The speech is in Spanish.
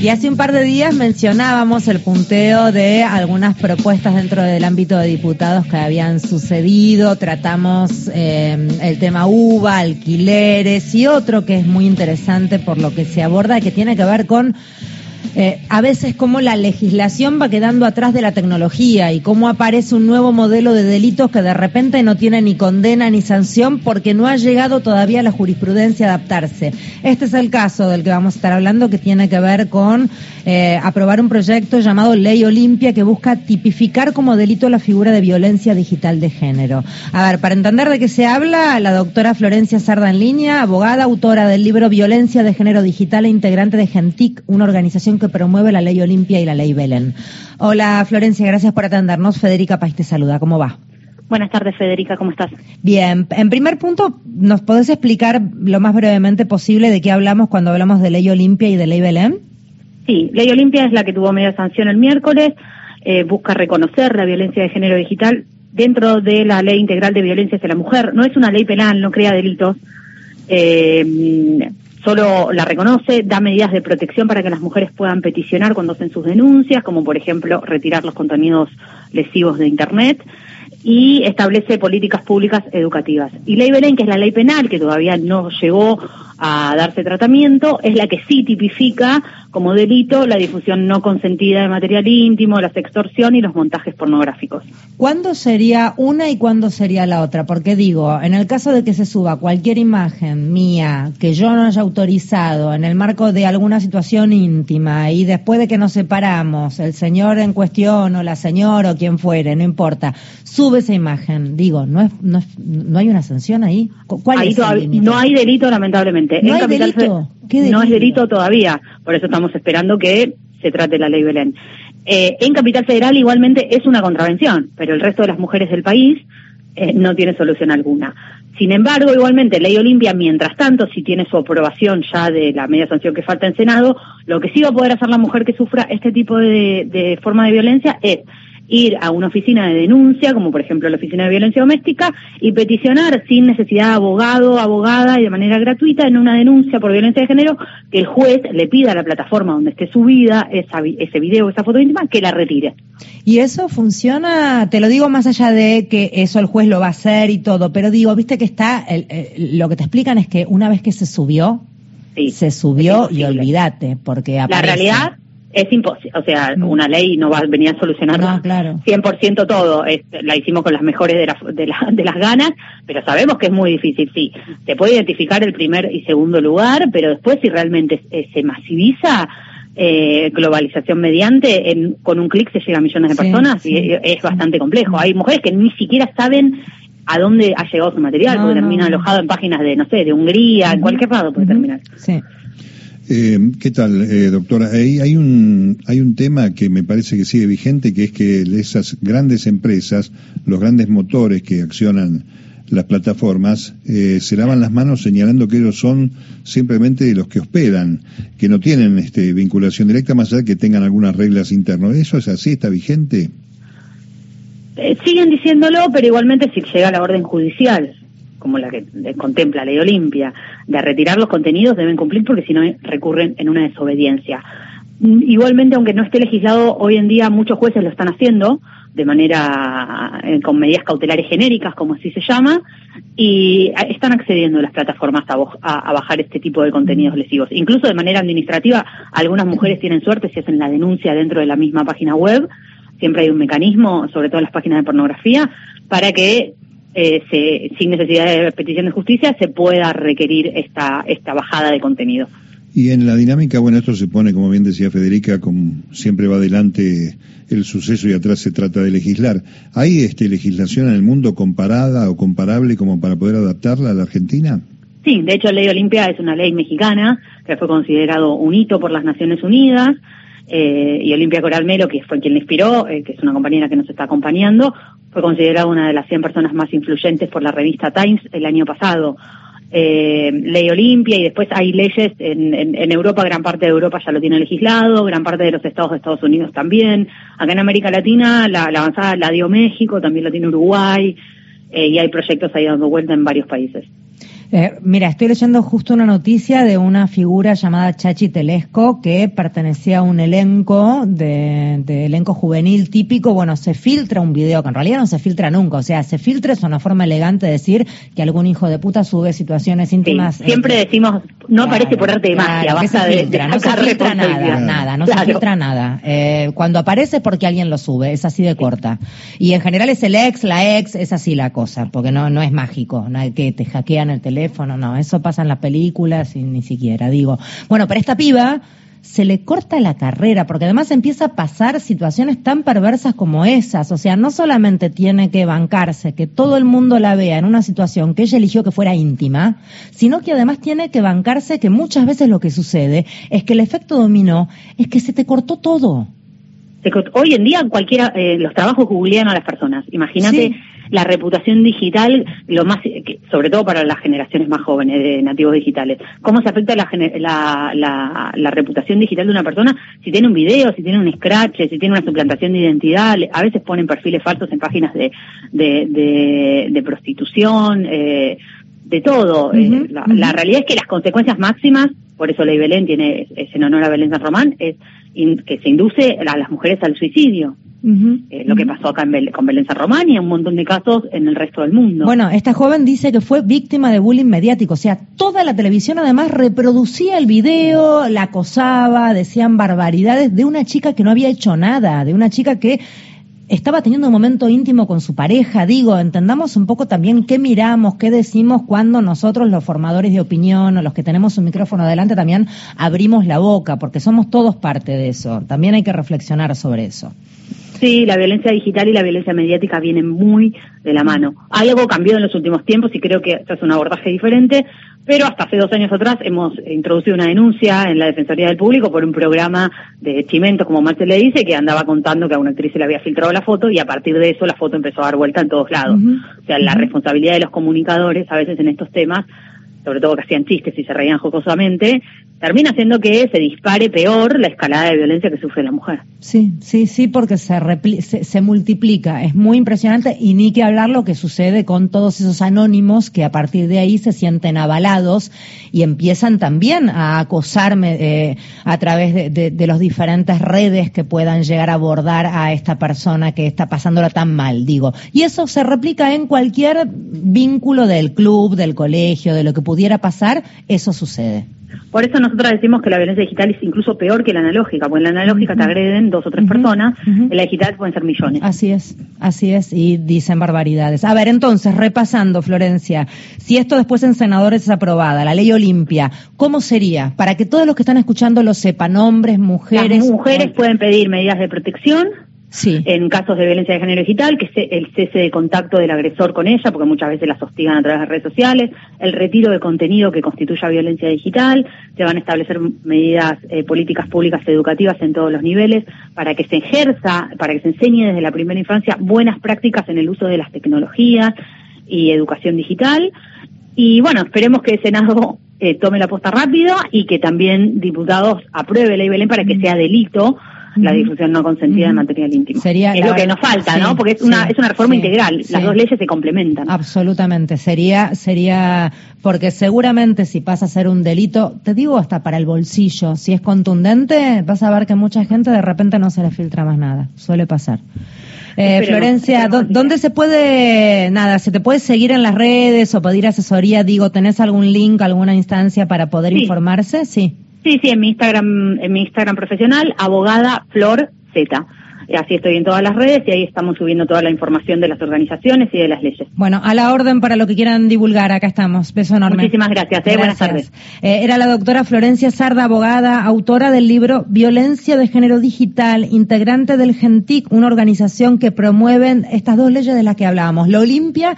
Y hace un par de días mencionábamos el punteo de algunas propuestas dentro del ámbito de diputados que habían sucedido. Tratamos eh, el tema UVA, alquileres y otro que es muy interesante por lo que se aborda, que tiene que ver con eh, a veces cómo la legislación va quedando atrás de la tecnología y cómo aparece un nuevo modelo de delitos que de repente no tiene ni condena ni sanción porque no ha llegado todavía la jurisprudencia a adaptarse. Este es el caso del que vamos a estar hablando que tiene que ver con eh, aprobar un proyecto llamado Ley Olimpia que busca tipificar como delito la figura de violencia digital de género. A ver, para entender de qué se habla, la doctora Florencia Sarda en línea, abogada, autora del libro Violencia de Género Digital e integrante de Gentic, una organización que promueve la ley Olimpia y la ley Belén. Hola Florencia, gracias por atendernos. Federica País te saluda, ¿cómo va? Buenas tardes, Federica, ¿cómo estás? Bien, en primer punto, ¿nos podés explicar lo más brevemente posible de qué hablamos cuando hablamos de ley Olimpia y de ley Belén? Sí, ley Olimpia es la que tuvo media sanción el miércoles, eh, busca reconocer la violencia de género digital dentro de la ley integral de violencia hacia la mujer. No es una ley penal, no crea delitos. Eh, solo la reconoce, da medidas de protección para que las mujeres puedan peticionar cuando hacen sus denuncias, como por ejemplo retirar los contenidos lesivos de Internet, y establece políticas públicas educativas. Y ley Belén, que es la ley penal, que todavía no llegó a darse tratamiento, es la que sí tipifica como delito la difusión no consentida de material íntimo, la sextorsión y los montajes pornográficos. ¿Cuándo sería una y cuándo sería la otra? Porque digo, en el caso de que se suba cualquier imagen mía que yo no haya autorizado en el marco de alguna situación íntima y después de que nos separamos, el señor en cuestión o la señora o quien fuere, no importa, sube esa imagen, digo, ¿no, es, no, no hay una sanción ahí? ¿Cuál es no hay delito, lamentablemente. ¿No hay delito? No es delito todavía, por eso estamos esperando que se trate la ley Belén. Eh, en Capital Federal igualmente es una contravención, pero el resto de las mujeres del país eh, no tiene solución alguna. Sin embargo, igualmente, Ley Olimpia, mientras tanto, si tiene su aprobación ya de la media sanción que falta en Senado, lo que sí va a poder hacer la mujer que sufra este tipo de forma de violencia es ir a una oficina de denuncia, como por ejemplo la Oficina de Violencia Doméstica, y peticionar sin necesidad de abogado, abogada y de manera gratuita en una denuncia por violencia de género que el juez le pida a la plataforma donde esté subida esa, ese video, esa foto íntima, que la retire. Y eso funciona, te lo digo más allá de que eso el juez lo va a hacer y todo, pero digo, viste que está, lo que te explican es que una vez que se subió, se subió y olvídate, porque aparece. La realidad es imposible, o sea, mm. una ley no va a venir a solucionar no, claro. 100% todo, la hicimos con las mejores de, de, de, las ganas, pero sabemos que es muy difícil, sí, se puede identificar el primer y segundo lugar, pero después si realmente se masiviza, eh, globalización mediante, en, con un clic se llega a millones de personas y es bastante complejo. Hay mujeres que ni siquiera saben a dónde ha llegado su material, porque termina alojado en páginas de, no sé, de Hungría, en cualquier lado puede terminar. Sí. Eh, ¿Qué tal, eh, doctora? Hay, un, hay un tema que me parece que sigue vigente, que es que esas grandes empresas, los grandes motores que accionan las plataformas, eh, se lavan las manos señalando que ellos son simplemente los que hospedan, que no tienen este, vinculación directa, más allá de que tengan algunas reglas internas. ¿Eso es así? ¿Está vigente? siguen diciéndolo, pero igualmente si llega la orden judicial como la que contempla Ley Olimpia, de retirar los contenidos deben cumplir porque si no recurren en una desobediencia. Mm, igualmente, aunque no esté legislado, hoy en día muchos jueces lo están haciendo de manera eh, con medidas cautelares genéricas, como así se llama, y están accediendo las plataformas a, bajar este tipo de contenidos lesivos. Incluso de manera administrativa, algunas mujeres tienen suerte si hacen la denuncia dentro de la misma página web. Siempre hay un mecanismo, sobre todo en las páginas de pornografía, para que eh, sin necesidad de petición de justicia, se pueda requerir esta, esta bajada de contenido. Y en la dinámica, bueno, esto se pone, como bien decía Federica, como siempre va adelante el suceso y atrás se trata de legislar. ¿Hay este, legislación en el mundo comparada o comparable como para poder adaptarla a la Argentina? Sí, de hecho, la ley Olimpia es una ley mexicana que fue considerado un hito por las Naciones Unidas. Eh, y Olimpia Coral Melo, que fue quien le inspiró, eh, que es una compañera que nos está acompañando, fue considerada una de las 100 personas más influyentes por la revista Times el año pasado. Eh, ley Olimpia y después hay leyes en, en, Europa, gran parte de Europa ya lo tiene legislado, gran parte de los estados de Estados Unidos también. Acá en América Latina la, avanzada la dio México, también lo tiene Uruguay y hay proyectos ahí dando vuelta en varios países. Eh, mira, estoy leyendo justo una noticia de una figura llamada Chachi Telesco que pertenecía a un elenco de, elenco juvenil típico. Bueno, se filtra un video que en realidad no se filtra nunca. O sea, se filtra es una forma elegante de decir que algún hijo de puta sube situaciones íntimas. siempre decimos, no aparece por arte de magia, basta de, no se filtra nada, nada, no se filtra nada. Eh, cuando aparece es porque alguien lo sube, es así de corta. Y en general es el ex, la ex, es así la cosa, porque no, no es mágico, no hay que te hackean el teléfono teléfono, no, eso pasa en las películas y ni siquiera, digo. Bueno, pero esta piba se le corta la carrera, porque además empieza a pasar situaciones tan perversas como esas. O sea, no solamente tiene que bancarse, que todo el mundo la vea en una situación que ella eligió que fuera íntima, sino que además tiene que bancarse que muchas veces lo que sucede es que el efecto dominó es que se te cortó todo. Hoy en día cualquiera, eh, los trabajos googlean a las personas. Imagínate la reputación digital, lo más, sobre todo para las generaciones más jóvenes de nativos digitales. ¿Cómo se afecta la, la, la, reputación digital de una persona si tiene un video, si tiene un scratch, si tiene una suplantación de identidad? A veces ponen perfiles falsos en páginas de, de, de, prostitución, eh, de todo. Eh, la, realidad es que las consecuencias máximas, por eso Ley Belén tiene, es en honor a Belén San Román, es que se induce a las mujeres al suicidio. Eh, lo que pasó acá con Belén Román y un montón de casos en el resto del mundo. Bueno, esta joven dice que fue víctima de bullying mediático, o sea, toda la televisión además reproducía el video, la acosaba, decían barbaridades de una chica que no había hecho nada, de una chica que estaba teniendo un momento íntimo con su pareja. Digo, entendamos un poco también qué miramos, qué decimos cuando nosotros, los formadores de opinión o los que tenemos un micrófono adelante, también abrimos la boca, porque somos todos parte de eso. También hay que reflexionar sobre eso. Sí, la violencia digital y la violencia mediática vienen muy de la mano. Algo cambiado en los últimos tiempos y creo que esto es un abordaje diferente, pero hasta hace dos años atrás hemos introducido una denuncia en la Defensoría del Público por un programa de chimentos, como Marcel le dice, que andaba contando que a una actriz se le había filtrado la foto y a partir de eso la foto empezó a dar vuelta en todos lados. O sea, la responsabilidad de los comunicadores a veces en estos temas sobre todo que hacían chistes y se reían jocosamente, termina haciendo que se dispare peor la escalada de violencia que sufre la mujer. Sí, sí, sí, porque se, se, multiplica. Es muy impresionante y ni que hablar lo que sucede con todos esos anónimos que a partir de ahí se sienten avalados y empiezan también a acosarme eh, a través de, de, los diferentes redes que puedan llegar a abordar a esta persona que está pasándola tan mal, digo. Y eso se replica en cualquier vínculo del club, del colegio, de lo que pudiera pasar, eso sucede. Por eso nosotros decimos que la violencia digital es incluso peor que la analógica, porque en la analógica te agreden dos o tres personas, en la digital pueden ser millones. Así es, así es, y dicen barbaridades. A ver, entonces, repasando, Florencia, si esto después en senadores es aprobada, la ley Olimpia, ¿cómo sería? Para que todos los que están escuchando lo sepan, hombres, mujeres. Las mujeres pueden pedir medidas de protección, sí. en casos de violencia de género digital, que es el cese de contacto del agresor con ella, porque muchas veces las hostigan a través de redes sociales, el retiro de contenido que constituya violencia digital, se van a establecer medidas eh, políticas públicas educativas en todos los niveles para que se ejerza, para que se enseñe desde la primera infancia buenas prácticas en el uso de las tecnologías y educación digital. Y bueno, esperemos que el Senado eh, tome la posta rápido y que también diputados apruebe la ley Belén para que sea delito la difusión no consentida de material íntimo. Sería, es lo que nos falta, ¿no? Porque es una, es una reforma integral, las dos leyes se complementan. Absolutamente, sería, sería, porque seguramente si pasa a ser un delito, te digo hasta para el bolsillo, si es contundente, vas a ver que mucha gente de repente no se le filtra más nada, suele pasar. Eh, Florencia, ¿dónde se puede, nada, se te puede seguir en las redes o pedir asesoría? Digo, ¿tenés algún link, alguna instancia para poder informarse? Sí. Sí, sí, en mi Instagram, en mi Instagram profesional, abogada Flor Z. Así estoy en todas las redes y ahí estamos subiendo toda la información de las organizaciones y de las leyes. Bueno, a la orden para lo que quieran divulgar, acá estamos. Beso enorme. Muchísimas gracias. Eh. Buenas tardes. Eh, era la doctora Florencia Sarda, abogada, autora del libro Violencia de Género Digital, integrante del GENTIC, una organización que promueve estas dos leyes de las que hablábamos, la Olimpia